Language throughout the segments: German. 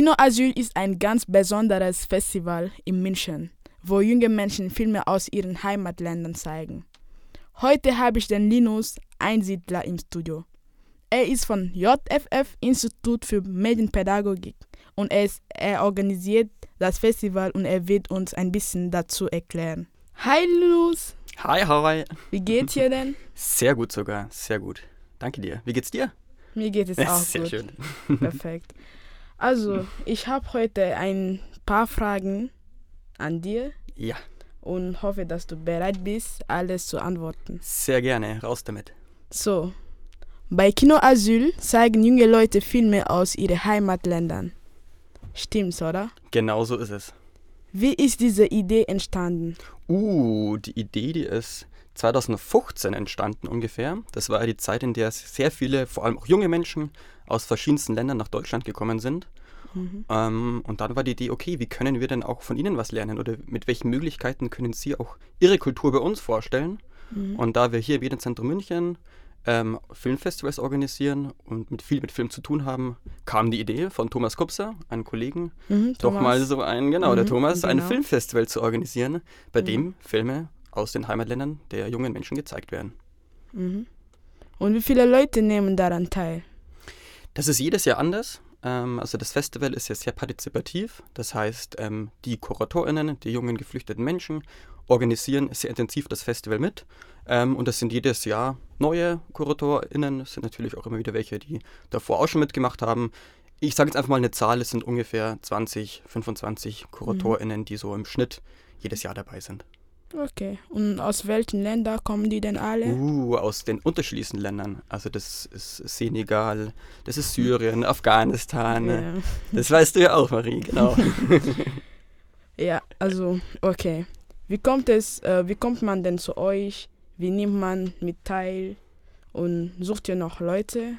Kino Asyl ist ein ganz besonderes Festival in München, wo junge Menschen Filme aus ihren Heimatländern zeigen. Heute habe ich den Linus Einsiedler im Studio. Er ist von JFF Institut für Medienpädagogik und er, ist, er organisiert das Festival und er wird uns ein bisschen dazu erklären. Hi Linus! Hi, hi. Wie geht's dir denn? Sehr gut sogar, sehr gut. Danke dir. Wie geht's dir? Mir geht es auch sehr gut. schön. Perfekt. Also, ich habe heute ein paar Fragen an dir Ja, und hoffe, dass du bereit bist, alles zu antworten. sehr gerne. Raus damit. So, bei Kino Asyl zeigen junge Leute Filme aus ihren Heimatländern. Stimmt's, oder? Genau so ist es. Wie ist diese Idee entstanden? Uh, die Idee, die ist 2015 entstanden ungefähr. Das war ja die Zeit, in der sehr viele, vor allem auch junge Menschen aus verschiedensten Ländern nach Deutschland gekommen sind. Mhm. Ähm, und dann war die Idee, okay, wie können wir denn auch von ihnen was lernen oder mit welchen Möglichkeiten können sie auch ihre Kultur bei uns vorstellen? Mhm. Und da wir hier im Medienzentrum München ähm, Filmfestivals organisieren und mit viel mit Film zu tun haben, kam die Idee von Thomas Kupser, einem Kollegen, Mhm, doch Thomas. mal so ein, genau, der Mhm, Thomas, ein genau. Filmfestival zu organisieren, bei Mhm. dem Filme aus den Heimatländern der jungen Menschen gezeigt werden. Mhm. Und wie viele Leute nehmen daran teil? Das ist jedes Jahr anders. Ähm, also das Festival ist ja sehr partizipativ. Das heißt, ähm, die KuratorInnen, die jungen geflüchteten Menschen, organisieren sehr intensiv das Festival mit. Ähm, und das sind jedes Jahr neue KuratorInnen. Es sind natürlich auch immer wieder welche, die davor auch schon mitgemacht haben. Ich sage jetzt einfach mal eine Zahl, es sind ungefähr 20, 25 KuratorInnen, die so im Schnitt jedes Jahr dabei sind. Okay. Und aus welchen Ländern kommen die denn alle? Uh, aus den unterschiedlichsten Ländern. Also das ist Senegal, das ist Syrien, Afghanistan. Ja. Das weißt du ja auch, Marie, genau. Ja, also, okay. Wie kommt es, äh, wie kommt man denn zu euch? Wie nimmt man mit teil? Und sucht ihr noch Leute?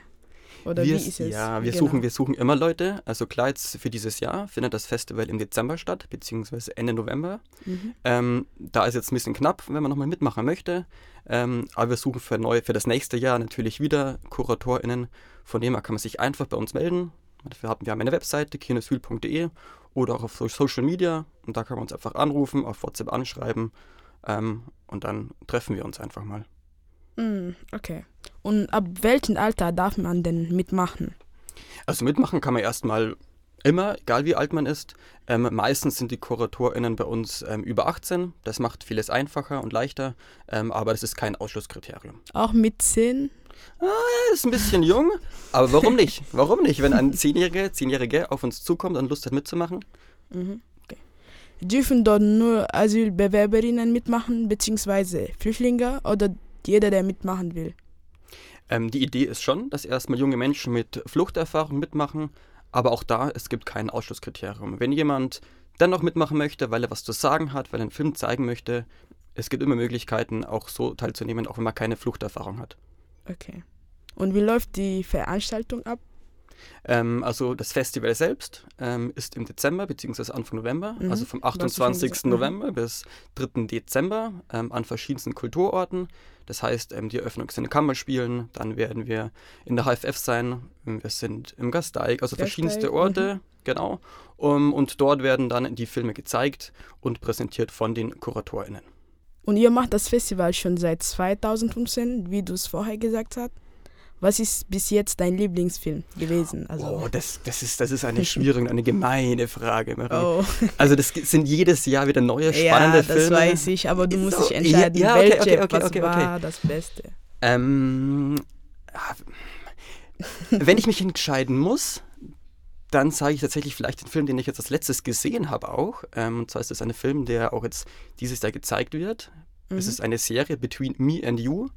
Oder wir, wie ist es? Ja, wir Genau. suchen, wir suchen immer Leute. Also klar, jetzt für dieses Jahr findet das Festival im Dezember statt, beziehungsweise Ende November. Mhm. Ähm, da ist jetzt ein bisschen knapp, wenn man nochmal mitmachen möchte. Ähm, aber wir suchen für, neu, für das nächste Jahr natürlich wieder KuratorInnen. Von dem her kann man sich einfach bei uns melden. Dafür haben wir eine Webseite, kinosyl.de oder auch auf so- Social Media. Und da kann man uns einfach anrufen, auf WhatsApp anschreiben. Ähm, und dann treffen wir uns einfach mal. Mm, okay. Und ab welchem Alter darf man denn mitmachen? Also mitmachen kann man erstmal immer, egal wie alt man ist. Ähm, meistens sind die KuratorInnen bei uns ähm, über 18. Das macht vieles einfacher und leichter, ähm, aber das ist kein Ausschlusskriterium. Auch mit 10? Er ist ein bisschen jung, aber warum nicht? Warum nicht? Wenn ein Zehnjähriger, Zehnjährige auf uns zukommt und Lust hat mitzumachen, Mhm. Okay. Dürfen dort nur Asylbewerberinnen mitmachen, beziehungsweise Flüchtlinge oder jeder, der mitmachen will? Ähm, die Idee ist schon, dass erstmal junge Menschen mit Fluchterfahrung mitmachen, aber auch da, es gibt kein Ausschlusskriterium. Wenn jemand dennoch mitmachen möchte, weil er was zu sagen hat, weil er einen Film zeigen möchte, es gibt immer Möglichkeiten, auch so teilzunehmen, auch wenn man keine Fluchterfahrung hat. Okay. Und wie läuft die Veranstaltung ab? Ähm, also das Festival selbst ähm, ist im Dezember bzw. Anfang November, Mhm, also vom du hast schon 28. gesagt, mhm. November bis 3. Dezember ähm, an verschiedensten Kulturorten. Das heißt, ähm, die Eröffnung sind in Kammerspielen, dann werden wir in der HFF sein, wir sind im Gasteig, also Gasteig, verschiedenste Orte, genau. Um, und dort werden dann die Filme gezeigt und präsentiert von den KuratorInnen. Und ihr macht das Festival schon seit 2015, wie du es vorher gesagt hast. Was ist bis jetzt dein Lieblingsfilm gewesen? Also, Oh, das, das, ist, das ist eine schwierige, eine gemeine Frage, Marie. oh. Also das sind jedes Jahr wieder neue, ja, spannende das Filme. weiß ich, aber du musst So, dich entscheiden, ja, ja, okay, welche, okay, okay, was okay, war okay. das Beste. Ähm, ah, wenn ich mich entscheiden muss, dann sage ich tatsächlich vielleicht den Film, den ich jetzt als letztes gesehen habe auch. Ähm, und zwar ist das ein Film, der auch jetzt dieses Jahr gezeigt wird. Es Mhm. ist eine Serie Between Me and You.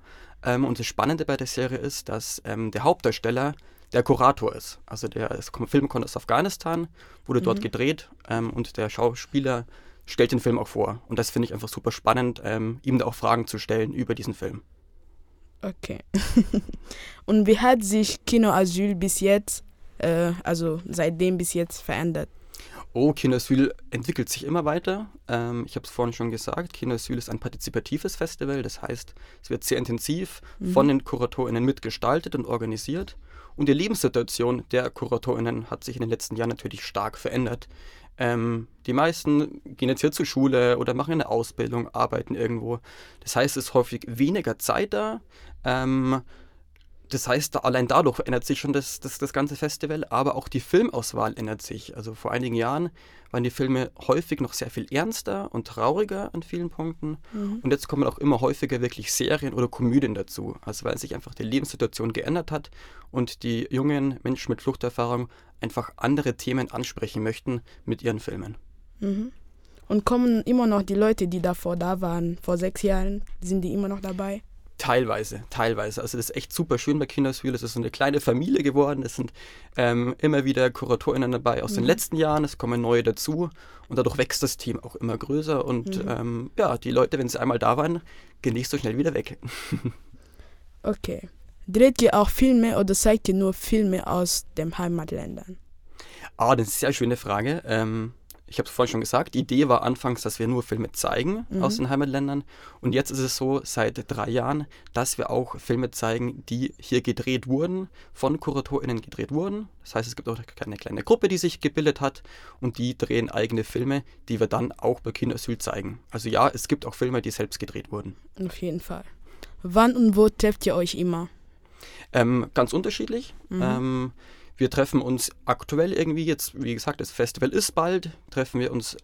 Ähm, und das Spannende bei der Serie ist, dass ähm, der Hauptdarsteller der Kurator ist. Also der Film kommt aus Afghanistan, wurde dort Mhm. gedreht ähm, und der Schauspieler stellt den Film auch vor. Und das finde ich einfach super spannend, ähm, ihm da auch Fragen zu stellen über diesen Film. Okay. Und wie hat sich Kinoasyl bis jetzt, äh, also seitdem bis jetzt verändert? Oh, Kinoasyl entwickelt sich immer weiter. Ähm, ich habe es vorhin schon gesagt, Kinoasyl ist ein partizipatives Festival. Das heißt, es wird sehr intensiv Mhm. von den KuratorInnen mitgestaltet und organisiert. Und die Lebenssituation der KuratorInnen hat sich in den letzten Jahren natürlich stark verändert. Ähm, die meisten gehen jetzt hier zur Schule oder machen eine Ausbildung, arbeiten irgendwo. Das heißt, es ist häufig weniger Zeit da. Ähm, das heißt, allein dadurch verändert sich schon das, das, das ganze Festival, aber auch die Filmauswahl ändert sich. Also vor einigen Jahren waren die Filme häufig noch sehr viel ernster und trauriger an vielen Punkten. Mhm. Und jetzt kommen auch immer häufiger wirklich Serien oder Komödien dazu. Also weil sich einfach die Lebenssituation geändert hat und die jungen Menschen mit Fluchterfahrung einfach andere Themen ansprechen möchten mit ihren Filmen. Mhm. Und kommen immer noch die Leute, die davor da waren, vor sechs Jahren, sind die immer noch dabei? Teilweise, teilweise. Also das ist echt super schön bei Kinderswil. Es ist so eine kleine Familie geworden. Es sind ähm, immer wieder KuratorInnen dabei aus mhm. den letzten Jahren. Es kommen neue dazu. Und dadurch wächst das Team auch immer größer. Und mhm. ähm, ja, die Leute, wenn sie einmal da waren, gehen nicht so schnell wieder weg. okay. Dreht ihr auch Filme oder zeigt ihr nur Filme aus den Heimatländern? Ah, das ist eine sehr schöne Frage. Ähm, ich habe es vorhin schon gesagt, die Idee war anfangs, dass wir nur Filme zeigen mhm. aus den Heimatländern. Und jetzt ist es so, seit drei Jahren, dass wir auch Filme zeigen, die hier gedreht wurden, von KuratorInnen gedreht wurden. Das heißt, es gibt auch eine kleine Gruppe, die sich gebildet hat und die drehen eigene Filme, die wir dann auch bei Kindersyl zeigen. Also ja, es gibt auch Filme, die selbst gedreht wurden. Auf jeden Fall. Wann und wo trefft ihr euch immer? Ähm, ganz unterschiedlich. Mhm. Ähm, wir treffen uns aktuell irgendwie jetzt, wie gesagt, das Festival ist bald, treffen wir uns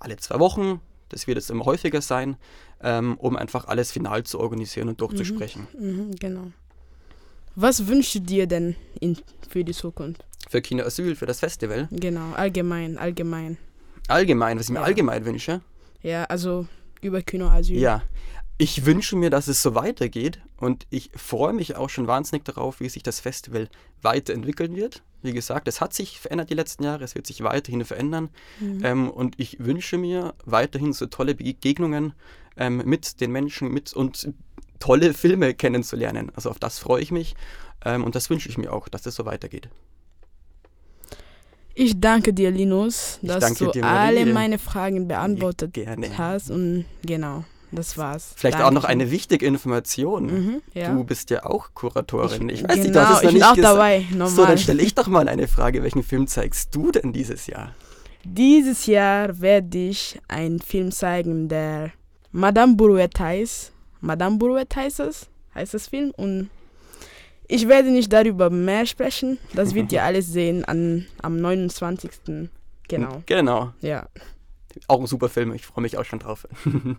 alle zwei Wochen. Das wird jetzt immer häufiger sein, ähm, um einfach alles final zu organisieren und durchzusprechen. Mhm, mhm, genau. Was wünschst du dir denn in, für die Zukunft? Für Kinderasyl, für das Festival? Genau, allgemein, allgemein. Allgemein, was ich mir allgemein wünsche? Ja, also über Kinoasyl. Ja, ich wünsche mir, dass es so weitergeht und ich freue mich auch schon wahnsinnig darauf, wie sich das Festival weiterentwickeln wird. Wie gesagt, es hat sich verändert die letzten Jahre, es wird sich weiterhin verändern mhm. ähm, und ich wünsche mir weiterhin so tolle Begegnungen ähm, mit den Menschen mit und tolle Filme kennenzulernen. Also auf das freue ich mich ähm, und das wünsche ich mir auch, dass es so weitergeht. Ich danke dir, Linus, dass du dir, alle meine Fragen beantwortet hast und genau. Das war's. Vielleicht Danke. auch noch eine wichtige Information. Mhm, ja. Du bist ja auch Kuratorin. Ich, ich weiß genau, nicht, du hast es noch ich bin auch dabei. Normal. So, dann stelle ich doch mal eine Frage. Welchen Film zeigst du denn dieses Jahr? Dieses Jahr werde ich einen Film zeigen, der Madame Brouette heißt. Madame Brouette heißt es, heißt das Film. Und ich werde nicht darüber mehr sprechen. Das wird ihr alles sehen an, am 29. Genau. Genau. Ja. Auch ein super Film. Ich freue mich auch schon drauf.